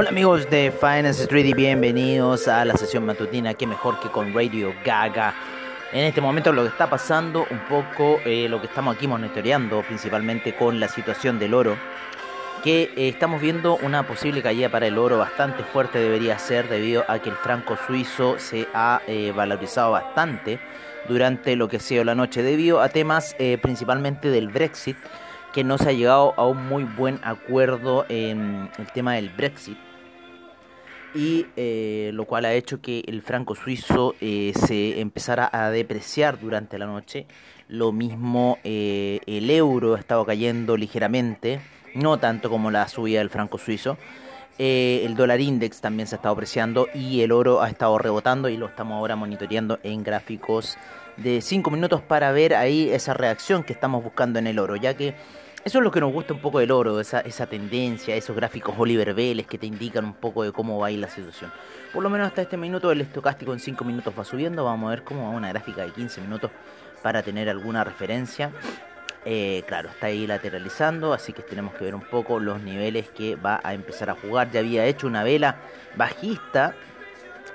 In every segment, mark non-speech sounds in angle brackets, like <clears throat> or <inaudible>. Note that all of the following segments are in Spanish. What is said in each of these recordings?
Hola amigos de Finance Street y bienvenidos a la sesión matutina, que mejor que con Radio Gaga. En este momento lo que está pasando, un poco eh, lo que estamos aquí monitoreando, principalmente con la situación del oro, que eh, estamos viendo una posible caída para el oro bastante fuerte debería ser debido a que el franco suizo se ha eh, valorizado bastante durante lo que ha sido la noche debido a temas principalmente del Brexit que no se ha llegado a un muy buen acuerdo en el tema del Brexit y eh, lo cual ha hecho que el franco suizo eh, se empezara a depreciar durante la noche. Lo mismo eh, el euro ha estado cayendo ligeramente, no tanto como la subida del franco suizo. El dólar index también se ha estado apreciando y el oro ha estado rebotando y lo estamos ahora monitoreando en gráficos de 5 minutos para ver ahí esa reacción que estamos buscando en el oro, ya que eso es lo que nos gusta un poco del oro, esa, esa tendencia, esos gráficos Oliver Vélez que te indican un poco de cómo va a ir la situación. Por lo menos hasta este minuto el estocástico en 5 minutos va subiendo, vamos a ver cómo va una gráfica de 15 minutos para tener alguna referencia. Eh, claro, está ahí lateralizando, así que tenemos que ver un poco los niveles que va a empezar a jugar. Ya había hecho una vela bajista,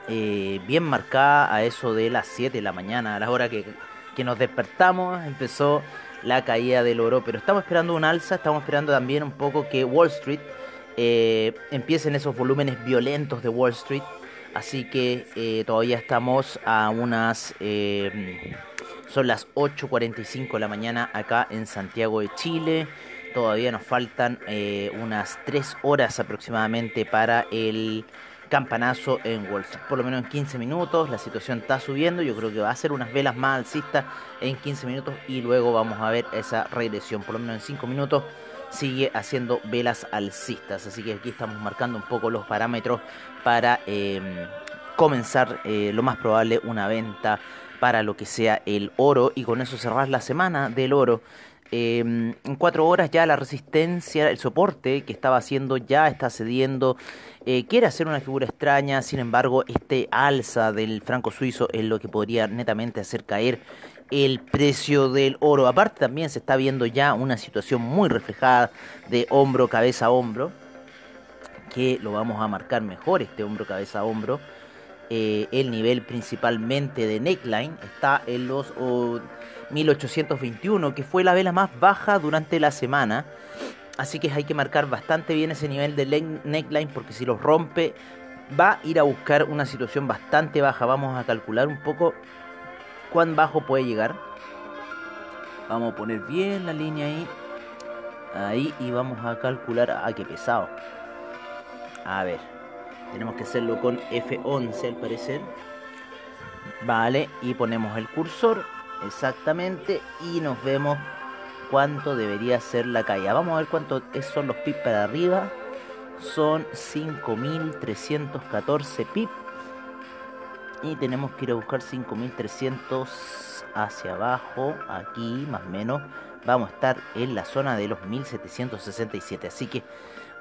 eh, bien marcada a eso de las 7 de la mañana, a la hora que, que nos despertamos, empezó la caída del oro, pero estamos esperando un alza, estamos esperando también un poco que Wall Street eh, empiecen esos volúmenes violentos de Wall Street, así que eh, todavía estamos a unas... eh, son las 8.45 de la mañana acá en Santiago de Chile. Todavía nos faltan unas 3 horas aproximadamente para el campanazo en Wall Street. Por lo menos en 15 minutos la situación está subiendo. Yo creo que va a ser unas velas más alcistas en 15 minutos y luego vamos a ver esa regresión. Por lo menos en 5 minutos sigue haciendo velas alcistas. Así que aquí estamos marcando un poco los parámetros para eh, comenzar eh, lo más probable una venta para lo que sea el oro y con eso cerrar la semana del oro. Eh, en cuatro horas ya la resistencia, el soporte que estaba haciendo ya está cediendo. Eh, quiere hacer una figura extraña, sin embargo, este alza del franco suizo es lo que podría netamente hacer caer el precio del oro. Aparte también se está viendo ya una situación muy reflejada de hombro, cabeza, hombro, que lo vamos a marcar mejor este hombro, cabeza, hombro. Eh, el nivel principalmente de neckline está en los 1821, que fue la vela más baja durante la semana. Así que hay que marcar bastante bien ese nivel de neckline porque si los rompe va a ir a buscar una situación bastante baja. Vamos a calcular un poco cuán bajo puede llegar. Vamos a poner bien la línea ahí. Ahí y vamos a calcular. Ah, qué pesado. A ver. Tenemos que hacerlo con F11 al parecer. Vale, y ponemos el cursor exactamente y nos vemos cuánto debería ser la caída. Vamos a ver cuánto es- son los pips para arriba. Son 5314 pips. Y tenemos que ir a buscar 5300 hacia abajo, aquí más o menos. Vamos a estar en la zona de los 1767. Así que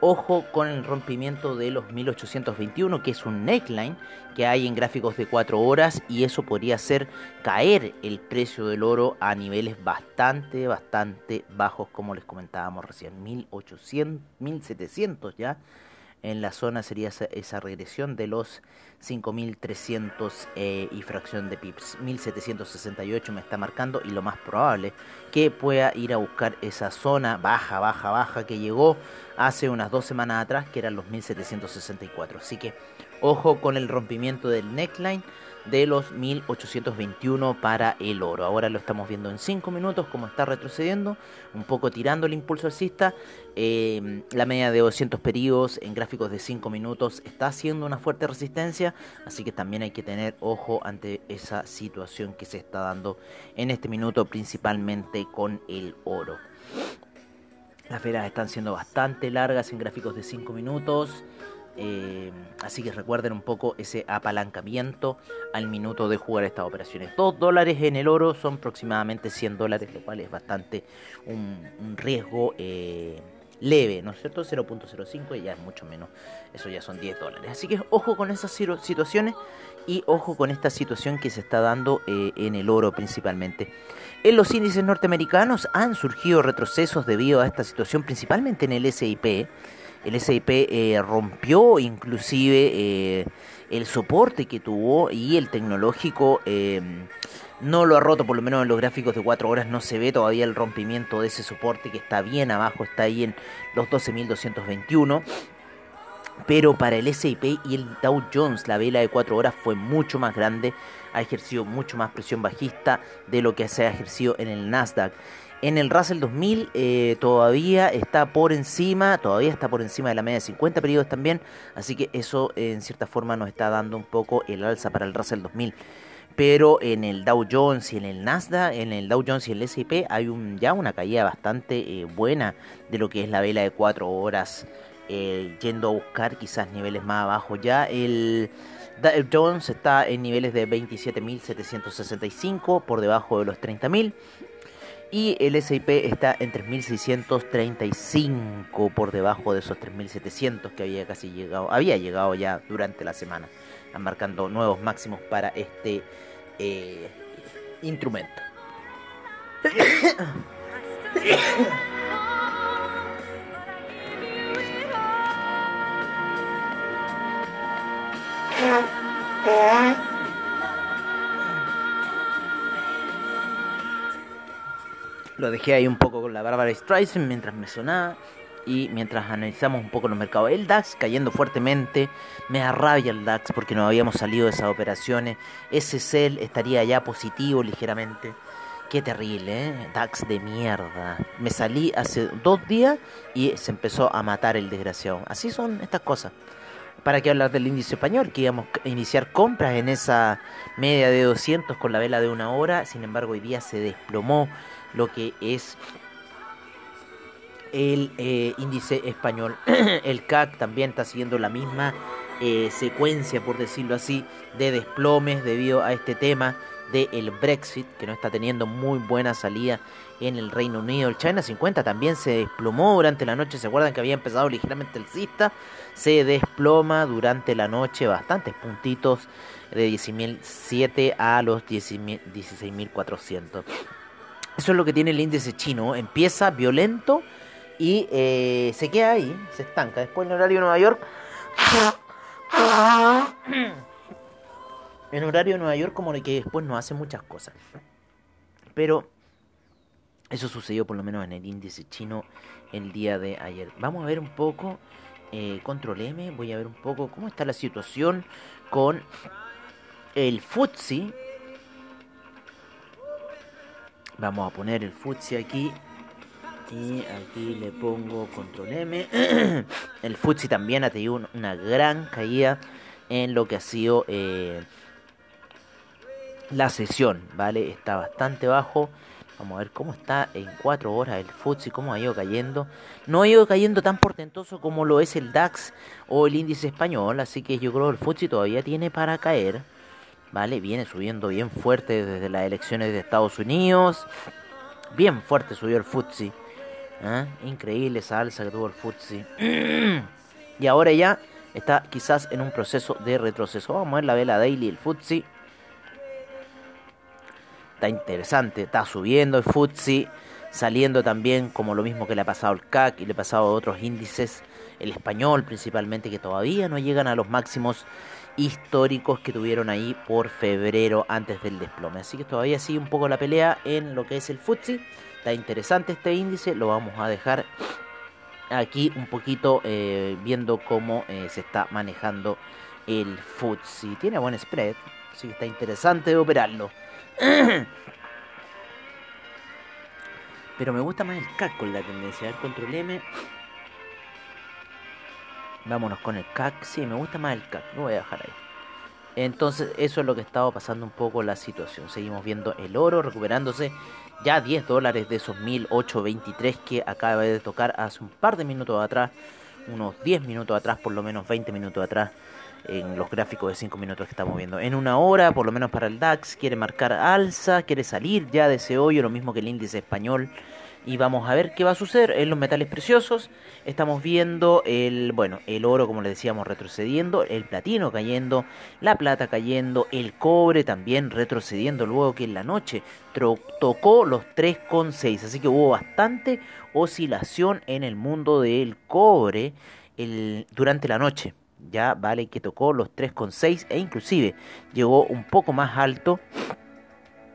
ojo con el rompimiento de los 1821, que es un neckline que hay en gráficos de 4 horas. Y eso podría hacer caer el precio del oro a niveles bastante, bastante bajos, como les comentábamos recién. 1800, 1700 ya en la zona sería esa, regresión de los 5300 eh, y fracción de pips. 1768 me está marcando y lo más probable que pueda ir a buscar esa zona baja, baja, baja que llegó hace unas dos semanas atrás, que eran los 1764. Así que ojo con el rompimiento del neckline. De los 1821 para el oro. Ahora lo estamos viendo en 5 minutos, como está retrocediendo, un poco tirando el impulso alcista. Eh, la media de 200 periodos en gráficos de 5 minutos está haciendo una fuerte resistencia, así que también hay que tener ojo ante esa situación que se está dando en este minuto, principalmente con el oro. Las velas están siendo bastante largas en gráficos de 5 minutos. Eh, así que recuerden un poco ese apalancamiento al minuto de jugar estas operaciones. 2 dólares en el oro son aproximadamente 100 dólares, lo cual es bastante un, riesgo eh, leve, ¿no es cierto? 0.05 y ya es mucho menos, eso ya son 10 dólares. Así que ojo con esas situ- situaciones y ojo con esta situación que se está dando eh, en el oro principalmente. En los índices norteamericanos han surgido retrocesos debido a esta situación, principalmente en el SIP. El SIP eh, rompió inclusive eh, el soporte que tuvo y el tecnológico eh, no lo ha roto, por lo menos en los gráficos de 4 horas no se ve todavía el rompimiento de ese soporte que está bien abajo, está ahí en los 12.221. Pero para el SIP y el Dow Jones la vela de 4 horas fue mucho más grande, ha ejercido mucho más presión bajista de lo que se ha ejercido en el Nasdaq. En el Russell 2000 eh, todavía está por encima, todavía está por encima de la media de 50 periodos también, así que eso en cierta forma nos está dando un poco el alza para el Russell 2000. Pero en el Dow Jones y en el Nasdaq, en el Dow Jones y el S&P hay ya una caída bastante eh, buena de lo que es la vela de 4 horas, eh, yendo a buscar quizás niveles más abajo ya. El Dow Jones está en niveles de 27.765 por debajo de los 30.000 y el S&P está en 3.635 por debajo de esos 3.700 que había casi llegado, había llegado ya durante la semana, Están marcando nuevos máximos para este eh, instrumento. Lo dejé ahí un poco con la Bárbara Streisand mientras me sonaba y mientras analizamos un poco los mercados. El DAX cayendo fuertemente, me da el DAX porque no habíamos salido de esas operaciones. Ese cel estaría ya positivo ligeramente. Qué terrible, ¿eh? DAX de mierda. Me salí hace dos días y se empezó a matar el desgraciado. Así son estas cosas. ¿Para qué hablar del índice español? Que íbamos a iniciar compras en esa media de 200 con la vela de una hora. Sin embargo, hoy día se desplomó lo que es el eh, índice español. <clears throat> el CAC también está siguiendo la misma eh, secuencia, por decirlo así, de desplomes debido a este tema del Brexit, que no está teniendo muy buena salida en el Reino Unido. El China 50 también se desplomó durante la noche. ¿Se acuerdan que había empezado ligeramente el cista? Se desploma durante la noche bastantes puntitos de 10.007 a los 16.400. Eso es lo que tiene el índice chino. Empieza violento y eh, se queda ahí, se estanca. Después en horario de Nueva York. En horario de Nueva York como que después no hace muchas cosas. Pero eso sucedió por lo menos en el índice chino el día de ayer. Vamos a ver un poco, eh, control M, voy a ver un poco cómo está la situación con el FTSE. Vamos a poner el FTSE aquí. Y aquí le pongo control M. <clears throat> el FTSE también ha tenido un- una gran caída en lo que ha sido eh, la sesión, ¿vale? Está bastante bajo. Vamos a ver cómo está en 4 horas el FTSE, cómo ha ido cayendo. No ha ido cayendo tan portentoso como lo es el DAX o el índice español, así que yo creo que el FTSE todavía tiene para caer. ¿Vale? Viene subiendo bien fuerte desde las elecciones de Estados Unidos. Bien fuerte subió el FTSE. ¿eh? Increíble esa alza que tuvo el FTSE. <clears throat> y ahora ya está quizás en un proceso de retroceso. Vamos a ver la vela daily el FTSE. Está interesante, está subiendo el FTSE, saliendo también como lo mismo que le ha pasado al CAC y le ha pasado a otros índices, el español principalmente, que todavía no llegan a los máximos históricos que tuvieron ahí por febrero antes del desplome. Así que todavía sigue un poco la pelea en lo que es el FTSE. Está interesante este índice, lo vamos a dejar aquí un poquito eh, viendo cómo eh, se está manejando el FTSE. Tiene buen spread, Así que está interesante de operarlo. <clears throat> Pero me gusta más el CAC con la tendencia. A ver, control M. Vámonos con el CAC. Sí, me gusta más el CAC. Lo voy a dejar ahí. Entonces, eso es lo que estaba pasando un poco la situación. Seguimos viendo el oro recuperándose ya 10 dólares de esos 1823 que acaba de tocar hace un par de minutos atrás. Unos 10 minutos atrás, por lo menos 20 minutos atrás. En los gráficos de 5 minutos que estamos viendo. En una hora, por lo menos para el DAX, quiere marcar alza, quiere salir ya de ese hoyo, lo mismo que el índice español y vamos a ver qué va a suceder en los metales preciosos. Estamos viendo el, bueno, el oro, como les decíamos, retrocediendo, el platino cayendo, la plata cayendo, el cobre también retrocediendo luego que en la noche tocó los 3,6. Así que hubo bastante oscilación en el mundo del cobre durante la noche. Ya vale que tocó los 3,6 e inclusive llegó un poco más alto.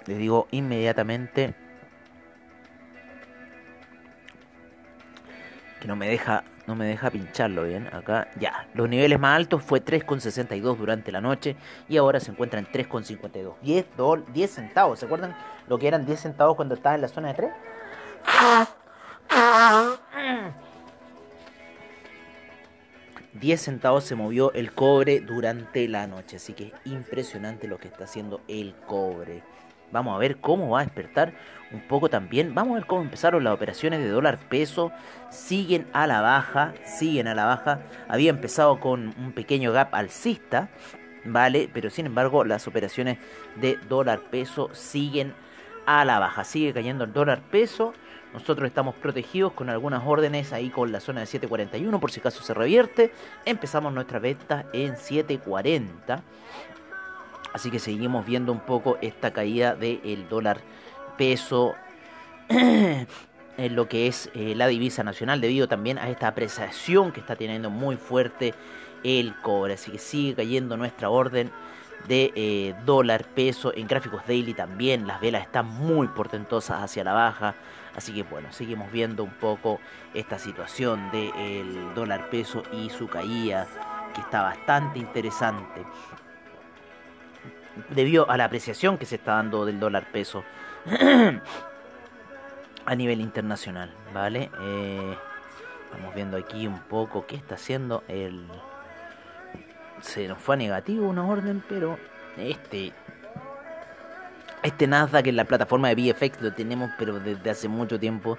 Les digo inmediatamente que no me deja no me deja pincharlo bien acá ya. Los niveles más altos fue 3,62 durante la noche y ahora se encuentra en 3,52 10, 10 centavos ¿se acuerdan lo que eran 10 centavos cuando estaba en la zona de 3? ...10 centavos se movió el cobre durante la noche... ...así que es impresionante lo que está haciendo el cobre... Vamos a ver cómo va a despertar un poco también. Vamos a ver cómo empezaron las operaciones de dólar peso. Siguen a la baja, siguen a la baja. Había empezado con un pequeño gap alcista, ¿vale? Pero sin embargo las operaciones de dólar peso siguen a la baja. Sigue cayendo el dólar peso. Nosotros estamos protegidos con algunas órdenes ahí con la zona de 7.41 por si acaso se revierte. Empezamos nuestra venta en 7.40. Así que seguimos viendo un poco esta caída del dólar peso <clears throat> en lo que es eh, la divisa nacional debido también a esta apreciación que está teniendo muy fuerte el cobre. Así que sigue cayendo nuestra orden de eh, dólar peso en gráficos daily también. Las velas están muy portentosas hacia la baja. Así que bueno, seguimos viendo un poco esta situación del dólar peso y su caída que está bastante interesante debido a la apreciación que se está dando del dólar peso <clears throat> a nivel internacional, ¿vale? Eh, viendo aquí un poco qué está haciendo el... Se nos fue a negativo una orden, pero este... Este Nasdaq en la plataforma de VFX lo tenemos, pero desde hace mucho tiempo.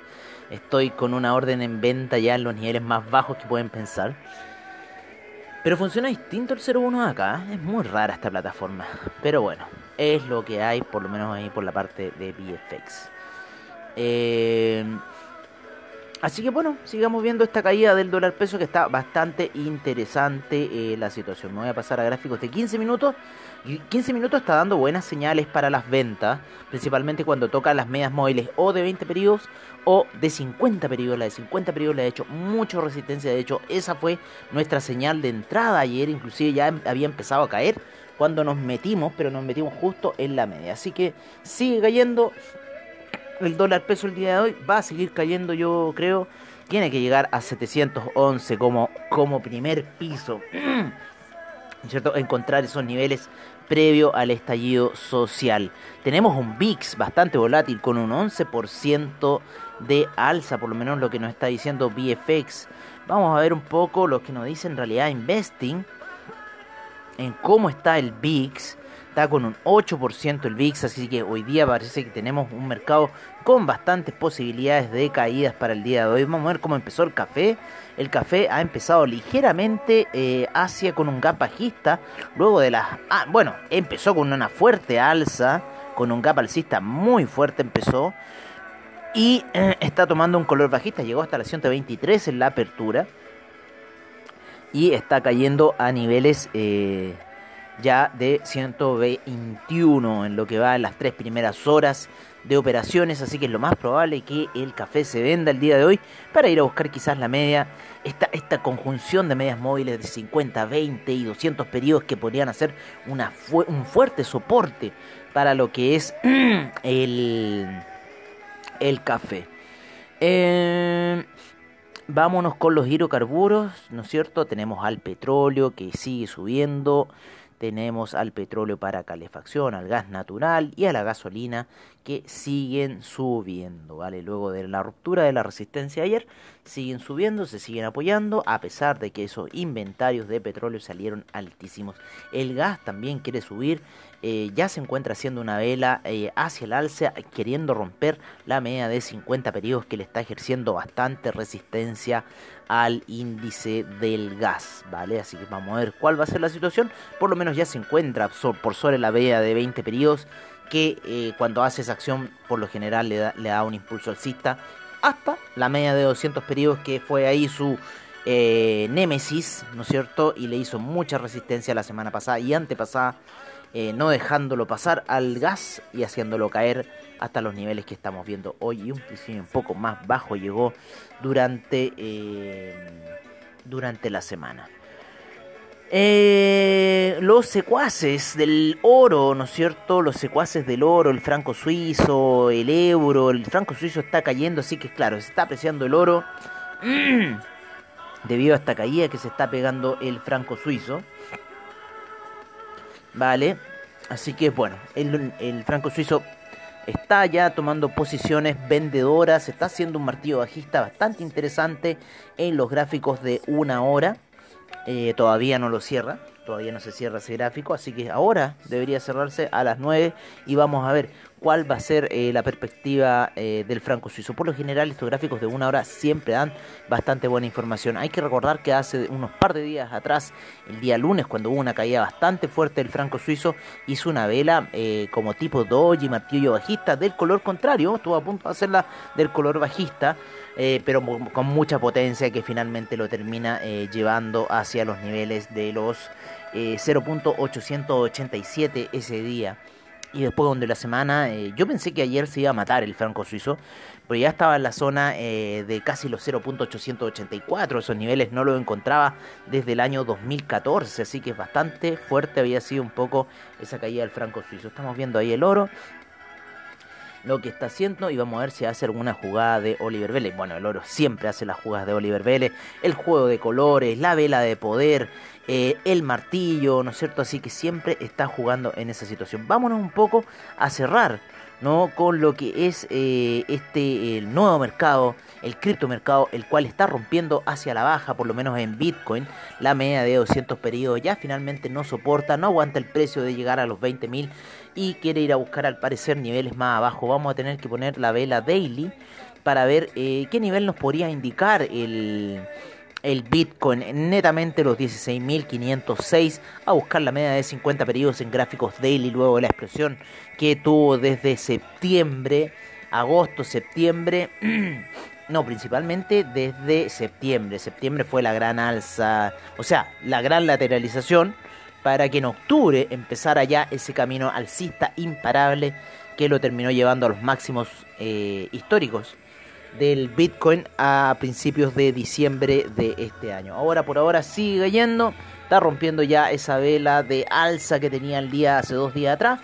Estoy con una orden en venta ya en los niveles más bajos que pueden pensar. Pero funciona distinto el 01 acá. Es muy rara esta plataforma. Pero bueno, es lo que hay, por lo menos ahí por la parte de VFX. Eh, así que bueno, sigamos viendo esta caída del dólar peso que está bastante interesante eh, la situación. Me voy a pasar a gráficos de 15 minutos. Y 15 minutos está dando buenas señales para las ventas, principalmente cuando toca las medias móviles o de 20 periodos o de 50 periodos. La de 50 periodos le ha hecho mucha resistencia. De hecho, esa fue nuestra señal de entrada ayer. Inclusive ya había empezado a caer cuando nos metimos, pero nos metimos justo en la media. Así que sigue cayendo. El dólar peso el día de hoy va a seguir cayendo, yo creo. Tiene que llegar a 711 como, como primer piso. <clears throat> ¿Cierto? Encontrar esos niveles previo al estallido social. Tenemos un VIX bastante volátil con un 11% de alza, por lo menos lo que nos está diciendo VFX. Vamos a ver un poco lo que nos dice en realidad Investing en cómo está el VIX. Está con un 8% el VIX, así que hoy día parece que tenemos un mercado con bastantes posibilidades de caídas para el día de hoy. Vamos a ver cómo empezó el café. El café ha empezado ligeramente eh, hacia con un gap bajista. Luego de las... Ah, bueno, empezó con una fuerte alza, con un gap alcista muy fuerte empezó. Y eh, está tomando un color bajista, llegó hasta la 123 en la apertura y está cayendo a niveles eh, ya de 121 en lo que va en las tres primeras horas de operaciones, así que es lo más probable que el café se venda el día de hoy para ir a buscar quizás la media, esta, esta conjunción de medias móviles de 50, 20 y 200 periodos que podrían hacer una un fuerte soporte para lo que es <clears throat> el, el café. Eh, Vámonos con los hidrocarburos, ¿no es cierto? Tenemos al petróleo que sigue subiendo. Tenemos al petróleo para calefacción, al gas natural y a la gasolina que siguen subiendo, ¿vale? Luego de la ruptura de la resistencia ayer, siguen subiendo, se siguen apoyando, a pesar de que esos inventarios de petróleo salieron altísimos. El gas también quiere subir, eh, ya se encuentra haciendo una vela eh, hacia el alza, queriendo romper la media de 50 periodos que le está ejerciendo bastante resistencia al índice del gas, ¿vale? Así que vamos a ver cuál va a ser la situación. Por lo menos ya se encuentra por sobre la media de 20 periodos que eh, cuando hace esa acción por lo general le da, un impulso alcista hasta la media de 200 periodos que fue ahí su eh, némesis, ¿no es cierto? Y le hizo mucha resistencia la semana pasada y antepasada, eh, no dejándolo pasar al gas y haciéndolo caer hasta los niveles que estamos viendo hoy y un, un poco más bajo llegó durante, eh, durante la semana. Eh, los secuaces del oro, ¿no es cierto? Los secuaces del oro, el franco suizo, el euro, el franco suizo está cayendo, así que claro, se está apreciando el oro <clears throat> debido a esta caída que se está pegando el franco suizo. Vale, así que bueno, el, el franco suizo está ya tomando posiciones vendedoras, está haciendo un martillo bajista bastante interesante en los gráficos de una hora. Eh, todavía no lo cierra, todavía no se cierra ese gráfico, así que ahora debería cerrarse a las 9 y vamos a ver cuál va a ser eh, la perspectiva eh, del franco suizo. Por lo general estos gráficos de una hora siempre dan bastante buena información. Hay que recordar que hace unos par de días atrás, el día lunes, cuando hubo una caída bastante fuerte del franco suizo, hizo una vela eh, como tipo doji, martillo bajista, del color contrario, estuvo a punto de hacerla del color bajista. Pero con mucha potencia que finalmente lo termina llevando hacia los niveles de los eh, 0.887 ese día. Y después donde la semana, eh, yo pensé que ayer se iba a matar el franco suizo, pero ya estaba en la zona eh, de casi los 0.884, esos niveles no lo encontraba desde el año 2014, así que es bastante fuerte había sido un poco esa caída del franco suizo. Estamos viendo ahí el oro, lo que está haciendo y vamos a ver si hace alguna jugada de Oliver Vélez. Bueno, el oro siempre hace las jugadas de Oliver Vélez, el juego de colores, la vela de poder, eh, el martillo, ¿no es cierto? Así que siempre está jugando en esa situación. Vámonos un poco a cerrar. ¿no? con lo que es eh, este el nuevo mercado, el criptomercado, el cual está rompiendo hacia la baja, por lo menos en Bitcoin, la media de 200 periodos ya finalmente no soporta, no aguanta el precio de llegar a los 20.000 y quiere ir a buscar al parecer niveles más abajo. Vamos a tener que poner la vela daily para ver eh, qué nivel nos podría indicar el, el Bitcoin netamente los 16.506 a buscar la media de 50 periodos en gráficos daily luego de la explosión que tuvo desde septiembre, agosto, septiembre. <clears throat> No, principalmente desde septiembre. Septiembre fue la gran alza, o sea, la gran lateralización para que en octubre empezara ya ese camino alcista imparable que lo terminó llevando a los máximos eh, históricos del Bitcoin a principios de diciembre de este año. Ahora por ahora sigue yendo, está rompiendo ya esa vela de alza que tenía el día hace dos días atrás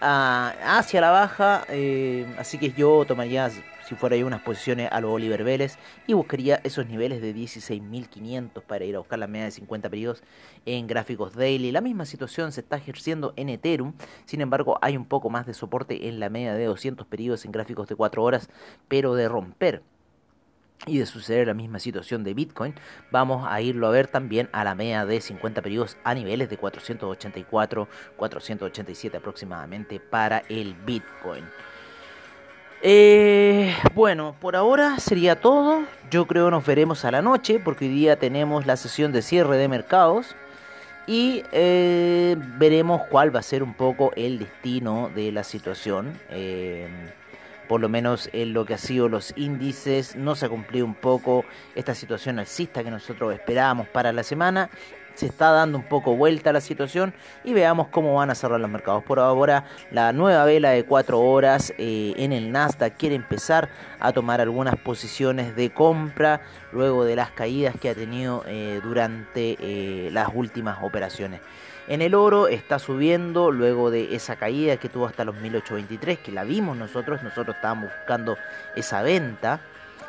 ah, hacia la baja, eh, así que yo tomaría si fuera ahí unas posiciones a los Oliver Vélez y buscaría esos niveles de 16.500 para ir a buscar la media de 50 periodos en gráficos daily. La misma situación se está ejerciendo en Ethereum, sin embargo hay un poco más de soporte en la media de 200 periodos en gráficos de 4 horas, pero de romper y de suceder la misma situación de Bitcoin, vamos a irlo a ver también a la media de 50 periodos a niveles de 484, 487 aproximadamente para el Bitcoin. Eh, bueno, por ahora sería todo. Yo creo nos veremos a la noche porque hoy día tenemos la sesión de cierre de mercados y eh, veremos cuál va a ser un poco el destino de la situación. Eh, por lo menos en lo que ha sido los índices, no se ha cumplido un poco esta situación alcista que nosotros esperábamos para la semana se está dando un poco vuelta la situación y veamos cómo van a cerrar los mercados. Por ahora, la nueva vela de 4 horas eh, en el Nasdaq quiere empezar a tomar algunas posiciones de compra luego de las caídas que ha tenido eh, durante eh, las últimas operaciones. En el oro está subiendo luego de esa caída que tuvo hasta los 1823, que la vimos nosotros, nosotros estábamos buscando esa venta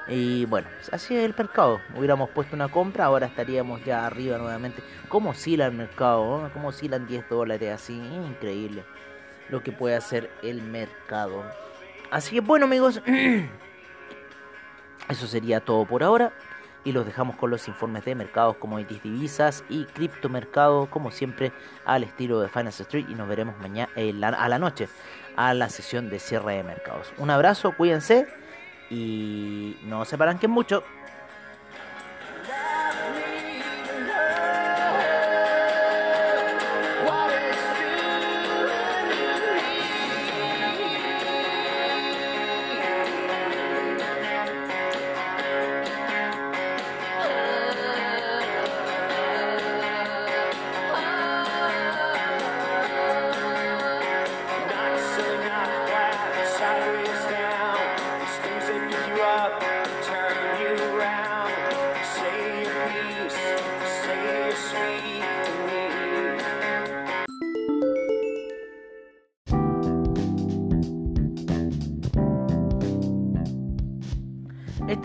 Y bueno, así es el mercado. Hubiéramos puesto una compra, ahora estaríamos ya arriba nuevamente. ¿Cómo oscila el mercado? no? ¿Cómo oscilan 10 dólares así? Increíble lo que puede hacer el mercado. Así que bueno amigos, <clears throat> eso sería todo por ahora. Y los dejamos con los informes de mercados, commodities, divisas y criptomercado, como siempre, al estilo de Finance Street. Y nos veremos mañana a la noche a la sesión de cierre de mercados. Un abrazo, cuídense y no se paranquen mucho.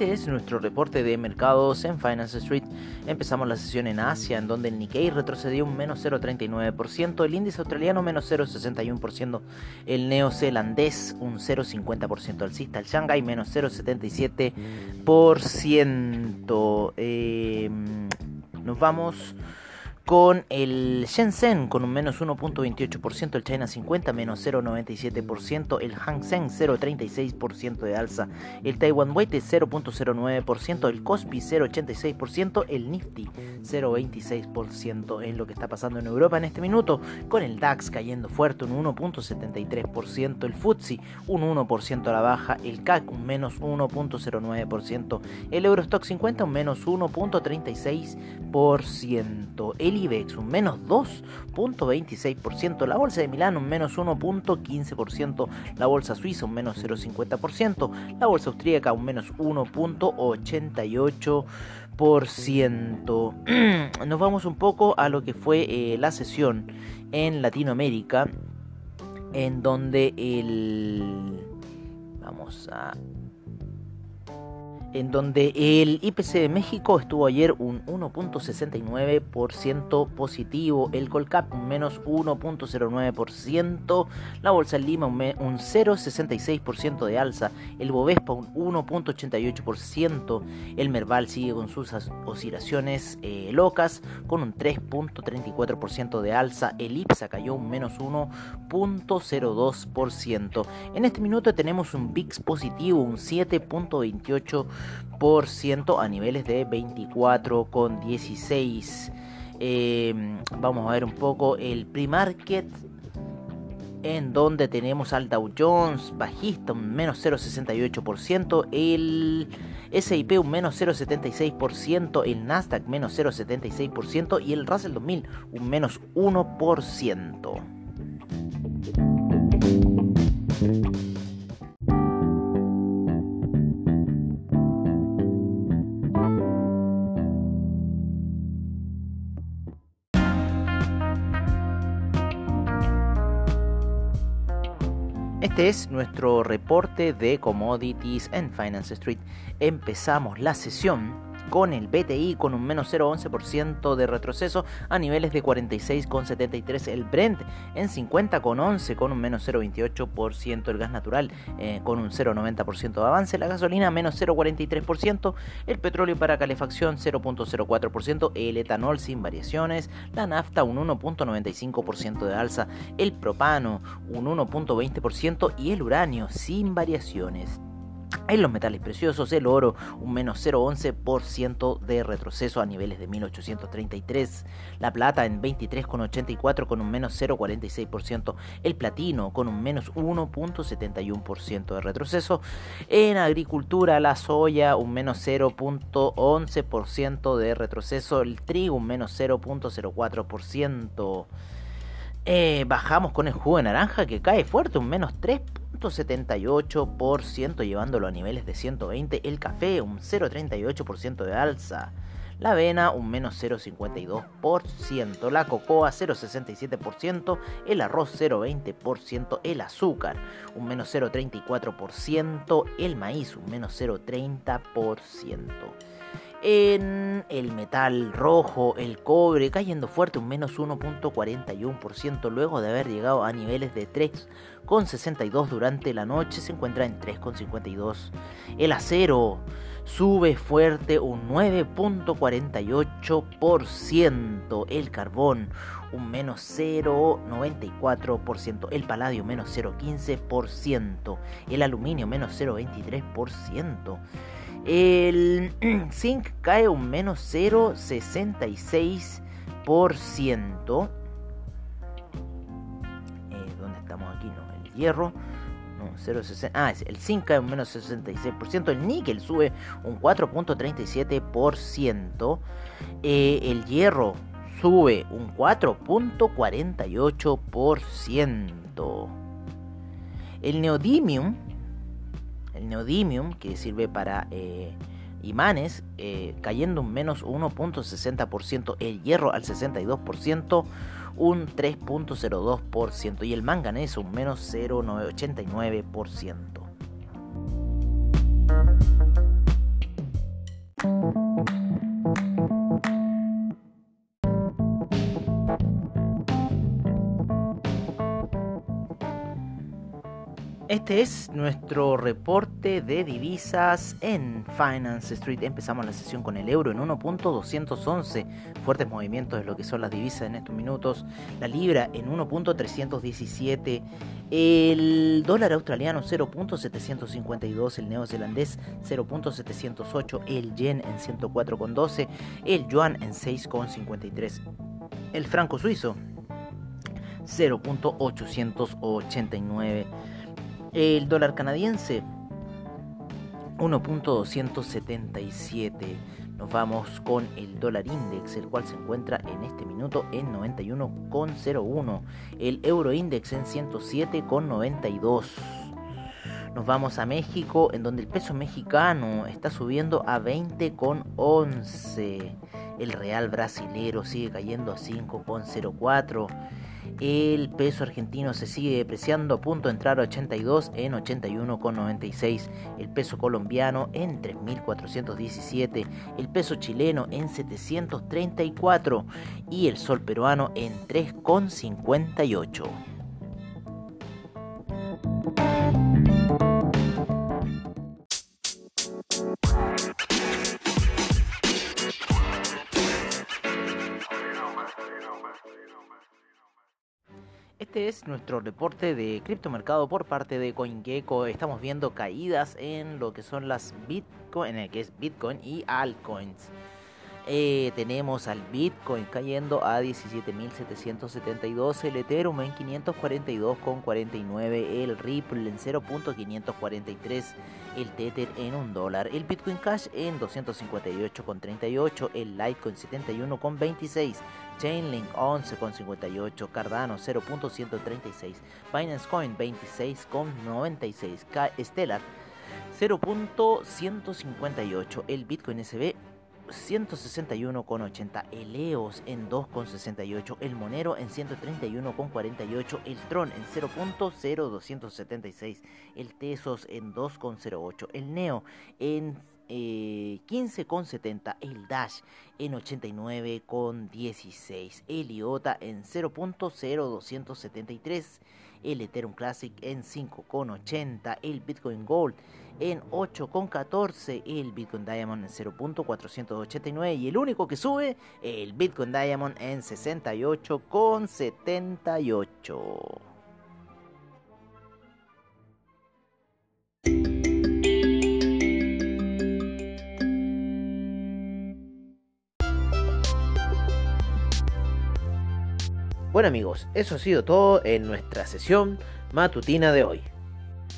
Es nuestro reporte de mercados en Finance Street. Empezamos la sesión en Asia, en donde el Nikkei retrocedió un menos 0,39%, el índice australiano menos 0,61%, el neozelandés un 0,50% alcista, el Shanghai menos 0,77%. Eh, nos vamos con el Shenzhen con un menos 1.28%, el China 50 menos 0.97%, el Hang Seng 0.36% de alza, el Taiwan Weighted 0.09%, el Kospi 0.86%, el Nifty 0.26% es lo que está pasando en Europa en este minuto, con el DAX cayendo fuerte un 1.73%, el FTSE un 1% a la baja, el CAC un menos 1.09%, el Eurostock 50 un menos 1.36%, el IBEX un menos 2.26%, la bolsa de Milán un menos 1.15%, la bolsa suiza un menos 0.50%, la bolsa austríaca un menos 1.88%. <clears throat> Nos vamos un poco a lo que fue eh, la sesión en Latinoamérica, en donde el... Vamos a en donde el IPC de México estuvo ayer un 1.69% positivo, el Colcap un menos 1.09%, la Bolsa en Lima un, me- un 0.66% de alza, el Bovespa un 1.88%, el Merval sigue con sus oscilaciones eh, locas con un 3.34% de alza, el IPSA cayó un menos 1.02%. En este minuto tenemos un VIX positivo, un 7.28% a niveles de 24,16. Eh, vamos a ver un poco el pre-market en donde tenemos al Dow Jones bajista un menos 0,68%, el SIP un menos 0,76%, el Nasdaq menos 0,76% y el Russell 2000 un menos 1%. Este es nuestro reporte de commodities en Finance Street. Empezamos la sesión con el BTI con un menos 0,11% de retroceso a niveles de 46,73 el Brent en 50,11 con un menos 0,28% el gas natural eh, con un 0,90% de avance la gasolina menos 0,43% el petróleo para calefacción 0,04% el etanol sin variaciones la nafta un 1,95% de alza el propano un 1,20% y el uranio sin variaciones en los metales preciosos, el oro un menos 0,11% de retroceso a niveles de 1833. La plata en 23,84 con un menos 0,46%. El platino con un menos 1,71% de retroceso. En agricultura, la soya un menos 0,11% de retroceso. El trigo un menos 0,04%. Eh, bajamos con el jugo de naranja que cae fuerte, un menos 3.78%, llevándolo a niveles de 120. El café, un 0.38% de alza. La avena un menos 0,52%, la cocoa 0,67%, el arroz 0,20%, el azúcar un menos 0,34%, el maíz un menos 0,30%. En el metal rojo, el cobre cayendo fuerte un menos 1.41% luego de haber llegado a niveles de 3,62 durante la noche se encuentra en 3,52. El acero sube fuerte un 9.48%. El carbón un menos 0.94%. El paladio menos 0.15%. El aluminio menos 0.23%. El <clears throat> zinc cae un menos 0,66%. Eh, ¿Dónde estamos aquí? No, el hierro. No, 0,60. Ah, es el zinc cae un menos 66%. El níquel sube un 4.37%. Eh, el hierro sube un 4.48%. El neodymium neodymium, que sirve para eh, imanes, eh, cayendo un menos 1.60%, el hierro al 62%, un 3.02%, y el manganeso un menos 0.89%. Este es nuestro reporte de divisas en Finance Street. Empezamos la sesión con el euro en 1.211. Fuertes movimientos de lo que son las divisas en estos minutos. La libra en 1.317. El dólar australiano 0.752. El neozelandés 0.708. El yen en 104.12. El yuan en 6.53. El franco suizo 0.889. El dólar canadiense 1.277. Nos vamos con el dólar index, el cual se encuentra en este minuto en 91,01. El euro index en 107,92. Nos vamos a México, en donde el peso mexicano está subiendo a 20,11. El real brasilero sigue cayendo a 5,04. El peso argentino se sigue depreciando a punto de entrar a 82 en 81,96. El peso colombiano en 3.417. El peso chileno en 734. Y el sol peruano en 3,58. Este es nuestro reporte de criptomercado por parte de CoinGecko. Estamos viendo caídas en lo que son las Bitcoin, en el que es Bitcoin y altcoins. Eh, tenemos al Bitcoin cayendo a 17.772, el Ethereum en 542,49, el Ripple en 0.543, el Tether en 1 dólar, el Bitcoin Cash en 258,38, el Litecoin 71,26, Chainlink 11,58, Cardano 0.136, Binance Coin 26,96, Stellar 0.158, el Bitcoin SB 161,80, el EOS en 2,68, el Monero en 131,48, el Tron en 0.0276, el Tesos en 2,08, el Neo en eh, 15,70, el Dash en 89,16, el IOTA en 0.0273, el Ethereum Classic en 5,80, el Bitcoin Gold en 8,14, el Bitcoin Diamond en 0.489 y el único que sube, el Bitcoin Diamond en 68,78. Bueno amigos, eso ha sido todo en nuestra sesión matutina de hoy.